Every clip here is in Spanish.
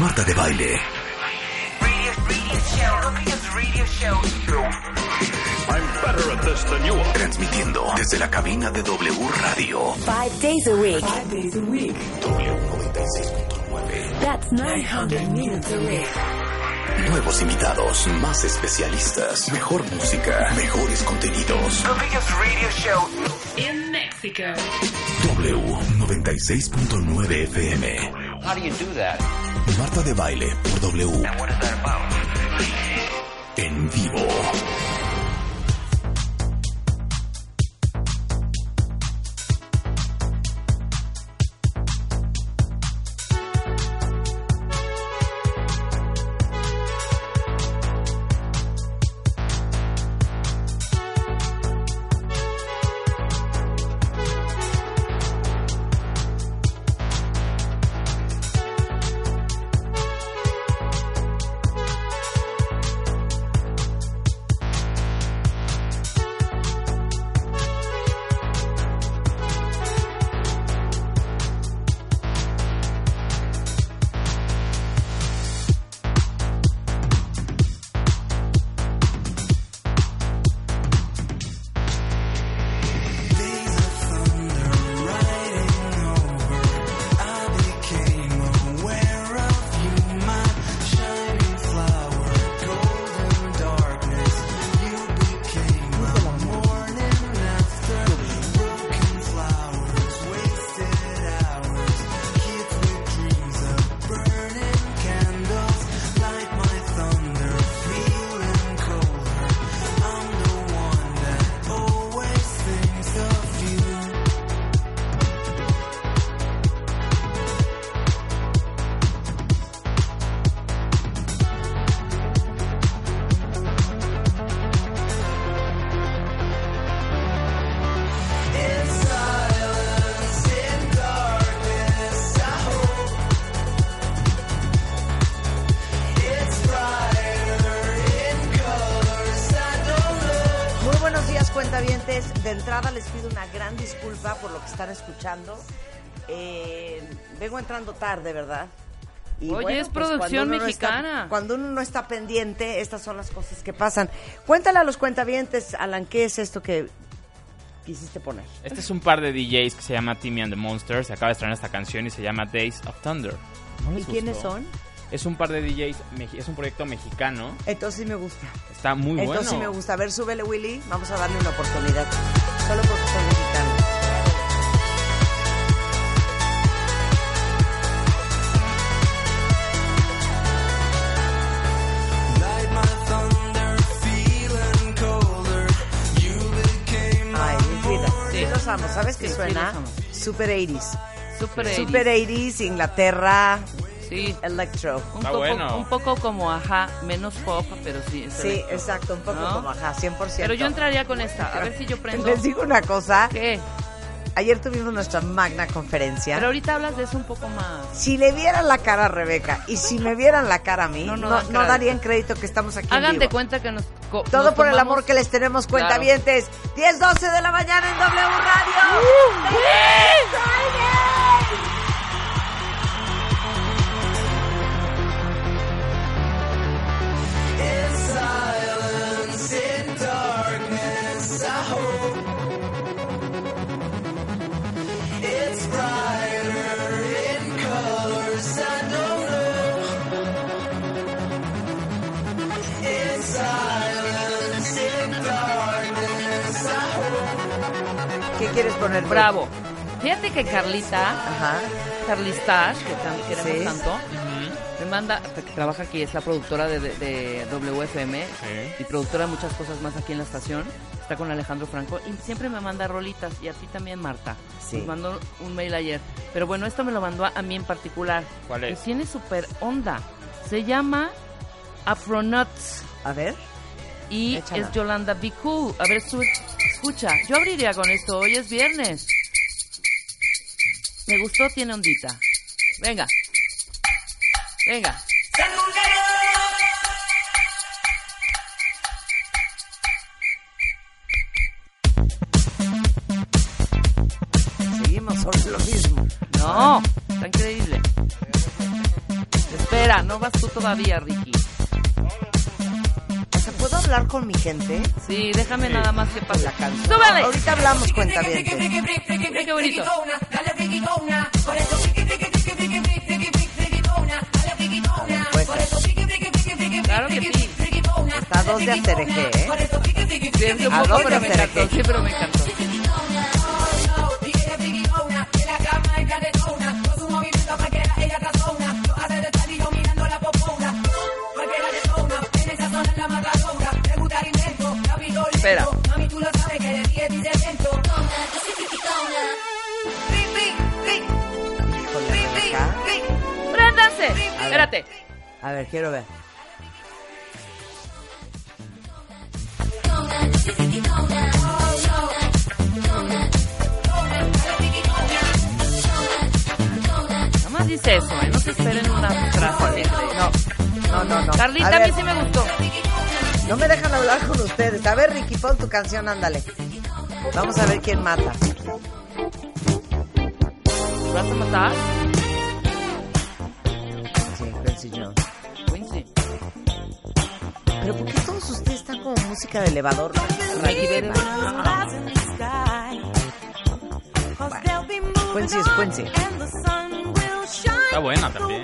Marta de Baile. Transmitiendo desde la cabina de W Radio. Five days a week. W96.9. That's 900 minutes a week. Nuevos invitados, más especialistas, mejor música, mejores contenidos. In Mexico. W96.9 FM. How do you do that? Marta de Baile por W. What is that about? En vivo. Una gran disculpa por lo que están escuchando. Eh, vengo entrando tarde, ¿verdad? Y Oye, es cuando producción no mexicana. está- cuando uno no está pendiente, estas son las cosas que pasan. Cuéntale a los cuentavientes, Alan, ¿qué es esto que quisiste poner? Este es un par de DJs que se llama Timmy and the Monsters. Se acaba de estrenar esta canción y se llama Days of Thunder. ¿No ¿Y quiénes gustó? son? Es un par de DJs, es un proyecto mexicano. Entonces sí me gusta. Está muy bueno. Entonces sí me gusta. A ver, súbele, Willy. Vamos a darle una oportunidad. Solo porque son mexicanos. Ay, mi vida. Sí, los amo. ¿Sabes qué Sí, sí, suena? los amo. Super 80s. Super Super 80s. 80s, Inglaterra, Sí. electro. Un Está poco, bueno. un poco como ajá, menos pop, pero sí. es Sí, electro. exacto, un poco ¿No? como ajá, 100%. Pero yo entraría con esta, a ver si yo prendo. Les digo una cosa. ¿Qué? Ayer tuvimos nuestra magna conferencia. Pero ahorita hablas de eso un poco más. si le vieran la cara a Rebeca y si me vieran la cara a mí, No, no, no darían crédito que estamos aquí en Hagan de cuenta que nos. Todo nos por el amor que les tenemos Claro. cuentavientes. 10, 12 de la mañana en W Radio. ¡Feliz quieres poner? Bravo. Fíjate que Carlita, Ajá. Carlistash, que tan, queremos Sí. tanto, me manda, que trabaja aquí, es la productora de, de- de WFM Sí. y productora de muchas cosas más aquí en la estación. Está con Alejandro Franco y siempre me manda rolitas y a ti también, Marta. Sí. Me mandó un mail ayer. Pero bueno, esto me lo mandó a, a mí en particular. ¿Cuál es? Y tiene súper onda. Se llama Afronauts A ver. Y Échala. es Yolanda Cool. A ver, su- escucha. Yo abriría con esto. Hoy es viernes. Me gustó, tiene ondita. Venga. Venga. Seguimos sobre lo mismo. No, está increíble. Espera, no vas tú todavía, Ricky. O sea, ¿puedo hablar con mi gente? Sí, déjame nada más que pase. La canción. ¡Súbele! Ahorita hablamos, cuenta bien. Qué bonito. Claro que sí. Está dos de atereje, ¿eh? Sí, es un ¿A poco, pero me encantó. Sí, pero me encantó. Espérate. A ver, quiero ver. Nada más dice eso, ¿eh? No se esperen una frase. No, no, no, no. Carlita, a mí sí me gustó. no me dejan hablar con ustedes. A ver, Ricky, pon tu canción, ándale. Vamos a ver quién mata. ¿Vas a matar? Música de elevador? Vete. Quincy es Quincy. Está buena también.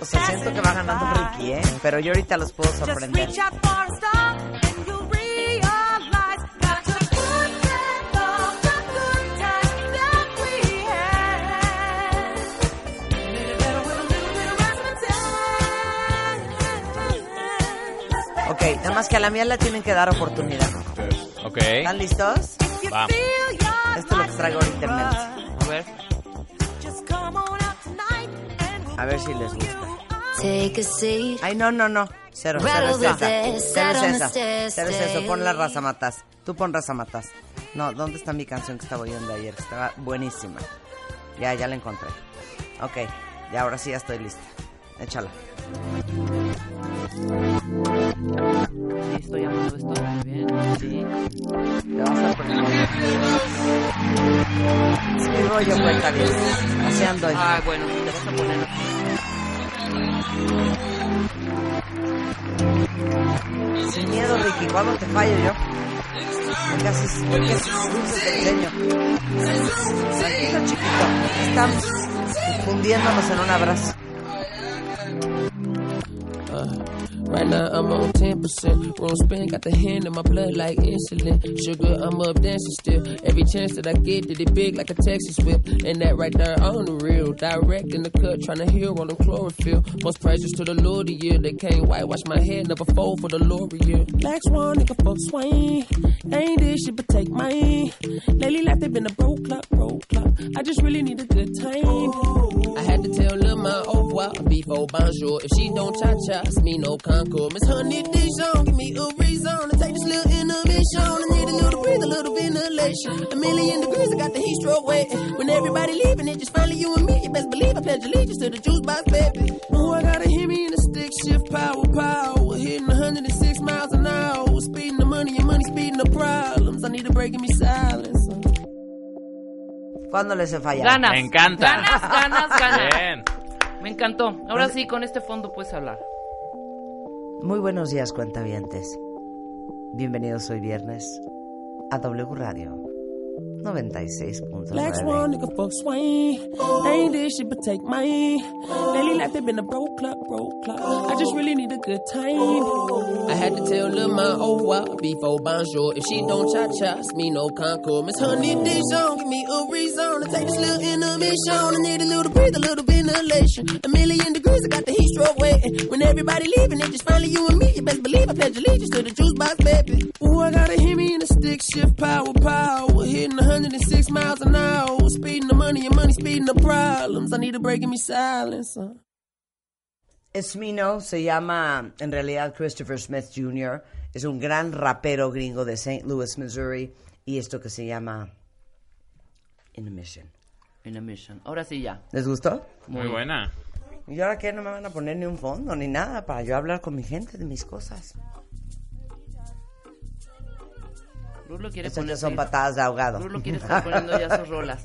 O sea, siento que va ganando Ricky, ¿eh? Pero yo ahorita los puedo sorprender. Nada más que a la mía le tienen que dar oportunidad. Ok. ¿Están listos? Vamos. Esto es lo que traigo ahorita en mente. A ver. A ver si les gusta. Take a seat. Ay, no, no, no. Cero, cero es esa. Cero es esa. Cero es eso. Pon la raza matas. Tú pon raza matas. No, ¿dónde está mi canción que estaba oyendo ayer? Estaba buenísima. Ya, ya la encontré. Ok, ya ahora sí ya estoy lista. Échala. Estoy amando esto muy bien. Sí. Te vas a poner. Es mi rollo, cuenta bien. Así ando yo. Ay, bueno, te vas a poner. Sin miedo, Ricky. ¿Cuándo te fallo yo? Porque así es- porque así es dulce te enseño. Tranquilo, chiquito. Estamos fundiéndonos en un abrazo. Right now I'm on 10%. Room spin got the hand in my blood like insulin. Sugar, I'm up dancing still. Every chance that I get, did it big like a Texas whip. And that right there on the real. Direct in the cut, trying to heal on the chlorophyll. Most precious to the Lord of year. They can't whitewash my head, never fold for the L'Oreal. Black Swan, nigga, fuck swing. Ain't this shit, but take mine. Lately life, they been a broke clock, broke clock. I just really need a good time. I had to tell Lil' my au revoir before bonjour. If she don't cha cha, it's me no concord. Miss Honey Dijon, give me a reason to take this little intermission. I need a little breathe, a little ventilation. A million degrees, I got the heat stroke waiting. When everybody leaving, it just finally you and me. You best believe I pledge allegiance to the juice box, baby. Oh, I gotta hear me in the stick shift, power, power. ¿Cuándo les he fallado? Ganas. Me encanta. Ganas, ganas, ganas. Bien. Me encantó. Ahora sí, con este fondo puedes hablar. Muy buenos días, cuentavientes. Bienvenidos hoy viernes a W Radio Black Swan, 96.9. nigga, fuck swing. Ain't this shit, but take mine. Lately life, they been a broke clock, broke clock. I just really need a good time. I had to tell Lil' my au revoir before bonjour. If she don't cha cha, me no concord. Miss Honey Dijon, give me a reason to take this little intermission. I need a little breathe, a little ventilation. A million degrees, I got the heat stroke waiting. When everybody leaving, it just finally you and me. You best believe I pledge allegiance to the juice box, baby. Ooh, I gotta hear me in the stick shift, power, power. Hitting 106 miles an hour. Speeding the money and money speeding the problems. I need a break in me silence. uh. Smino se llama en realidad Christopher Smith Jr. Es un gran rapero gringo de St. Louis, Missouri. Y esto que se llama In a Mission. In a mission. Ahora sí ya. ¿Les gustó? Muy buena. ¿Y ahora qué? No me van a poner ni un fondo ni nada para yo hablar con mi gente de mis cosas. Rulo quiere Estas ya poner. son patadas de ahogado. Rulo quiere estar poniendo ya sus rolas.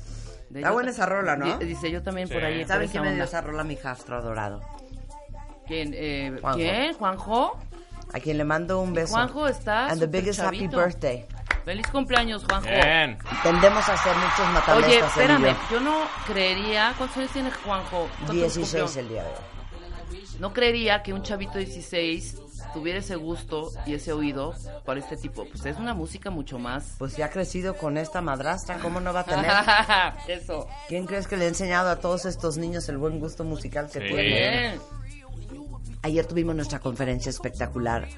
De Está yo buena esa rola, ¿no? Di- Dice yo también por Sí. ahí. por ¿Saben esa quién me dio esa rola? Mi jastro adorado. ¿Quién? Eh, Juanjo. ¿Quién? ¿Juanjo? A quien le mando un beso. Juanjo está And the biggest happy chavito. birthday. Feliz cumpleaños, Juanjo. Bien. Tendemos a hacer muchos Oye, él y espérame, yo. yo no creería... ¿Cuántos años tiene Juanjo? ¿Cuántos 16 cumplió? el día de hoy. No creería que un chavito de 16 tuviera ese gusto y ese oído para este tipo. Pues es una música mucho más... Pues ya ha crecido con esta madrastra, ¿cómo no va a tener? Eso. ¿Quién crees que le ha enseñado a todos estos niños el buen gusto musical que Sí. tienen? Ayer tuvimos nuestra conferencia espectacular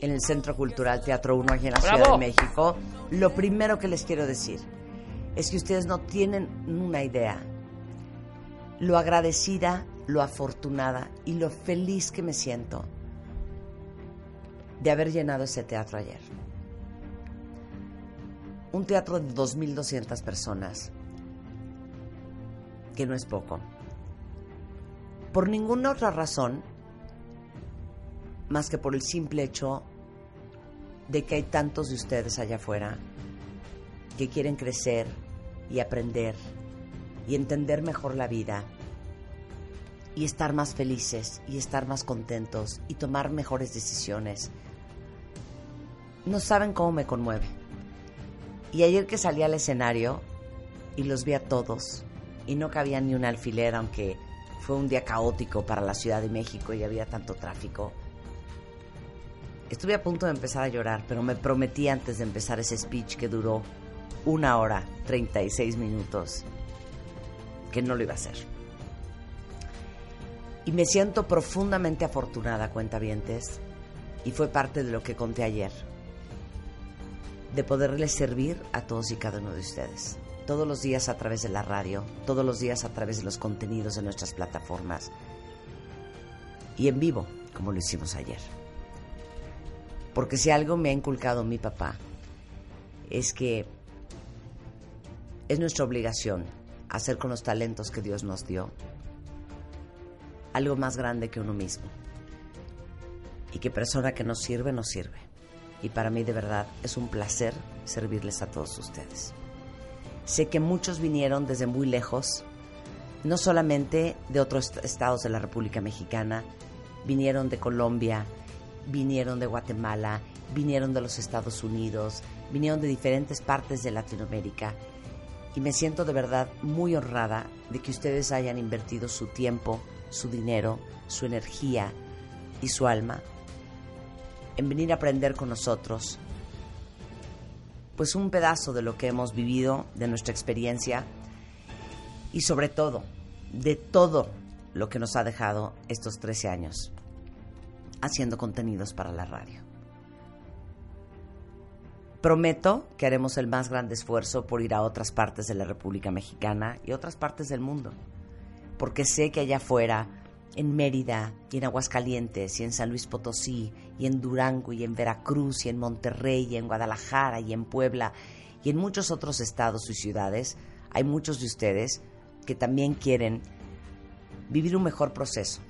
en el Centro Cultural Teatro 1 aquí en la ¡Bravo! Ciudad de México. Lo primero que les quiero decir es que ustedes no tienen una idea lo agradecida, lo afortunada y lo feliz que me siento de haber llenado ese teatro ayer. Un teatro de 2.200 personas, que no es poco. Por ninguna otra razón más que por el simple hecho de que hay tantos de ustedes allá afuera que quieren crecer y aprender y entender mejor la vida y estar más felices y estar más contentos y tomar mejores decisiones. No saben cómo me conmueve. Y ayer que salí al escenario y los vi a todos y no cabía ni un alfiler, aunque fue un día caótico para la Ciudad de México y había tanto tráfico. Estuve a punto de empezar a llorar, pero me prometí antes de empezar ese speech que duró una hora 36 minutos que no lo iba a hacer. Y me siento profundamente afortunada, cuentavientes, y fue parte de lo que conté ayer, de poderles servir a todos y cada uno de ustedes. Todos los días a través de la radio, todos los días a través de los contenidos de nuestras plataformas y en vivo, como lo hicimos ayer. Porque si algo me ha inculcado mi papá, es que es nuestra obligación hacer con los talentos que Dios nos dio algo más grande que uno mismo. Y que persona que nos sirve, nos sirve. Y para mí de verdad es un placer servirles a todos ustedes. Sé que muchos vinieron desde muy lejos, no solamente de otros estados de la República Mexicana, vinieron de Colombia, vinieron de Guatemala, vinieron de los Estados Unidos, vinieron de diferentes partes de Latinoamérica. Y me siento de verdad muy honrada de que ustedes hayan invertido su tiempo, su dinero, su energía y su alma en venir a aprender con nosotros pues un pedazo de lo que hemos vivido, de nuestra experiencia y sobre todo de todo lo que nos ha dejado estos 13 años haciendo contenidos para la radio. Prometo que haremos el más grande esfuerzo por ir a otras partes de la República Mexicana y otras partes del mundo, porque sé que allá afuera, en Mérida y en Aguascalientes y en San Luis Potosí y en Durango y en Veracruz y en Monterrey y en Guadalajara y en Puebla y en muchos otros estados y ciudades, hay muchos de ustedes que también quieren vivir un mejor proceso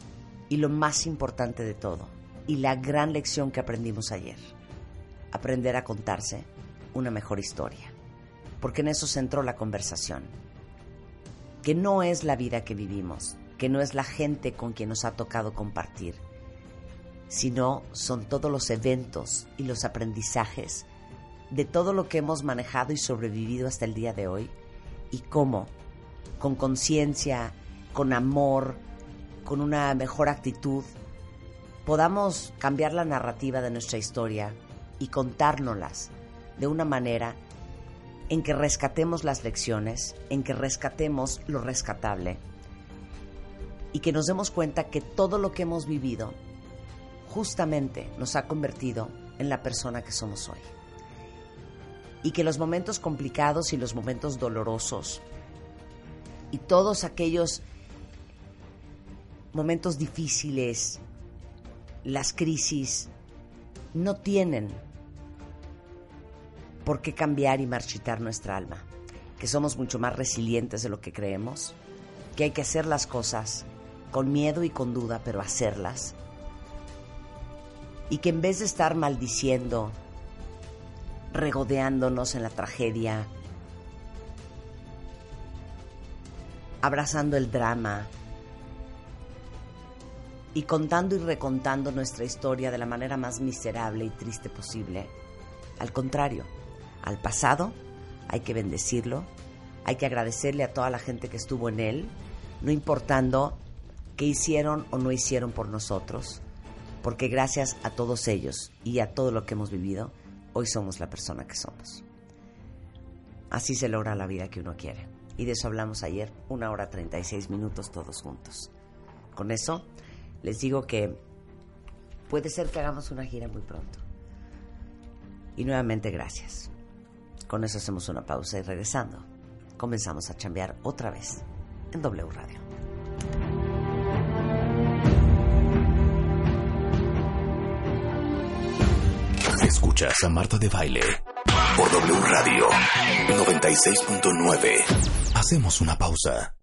y lo más importante de todo, y la gran lección que aprendimos ayer, aprender a contarse una mejor historia, porque en eso centró la conversación, que no es la vida que vivimos, que no es la gente con quien nos ha tocado compartir, sino son todos los eventos y los aprendizajes de todo lo que hemos manejado y sobrevivido hasta el día de hoy y cómo, con conciencia, con amor, con una mejor actitud, podamos cambiar la narrativa de nuestra historia y contárnoslas de una manera en que rescatemos las lecciones, en que rescatemos lo rescatable y que nos demos cuenta que todo lo que hemos vivido justamente nos ha convertido en la persona que somos hoy. Y que los momentos complicados y los momentos dolorosos y todos aquellos momentos difíciles, las crisis, no tienen por qué cambiar y marchitar nuestra alma, que somos mucho más resilientes de lo que creemos, que hay que hacer las cosas con miedo y con duda, pero hacerlas, y que en vez de estar maldiciendo, regodeándonos en la tragedia, abrazando el drama, y contando y recontando nuestra historia de la manera más miserable y triste posible. Al contrario, al pasado hay que bendecirlo, hay que agradecerle a toda la gente que estuvo en él, no importando qué hicieron o no hicieron por nosotros, porque gracias a todos ellos y a todo lo que hemos vivido, hoy somos la persona que somos. Así se logra la vida que uno quiere. Y de eso hablamos ayer, una hora 36 minutos todos juntos. Con eso les digo que puede ser que hagamos una gira muy pronto. Y nuevamente gracias. Con eso hacemos una pausa y regresando, comenzamos a chambear otra vez en W Radio. Escuchas a Marta de Baile por W Radio 96.9. Hacemos una pausa.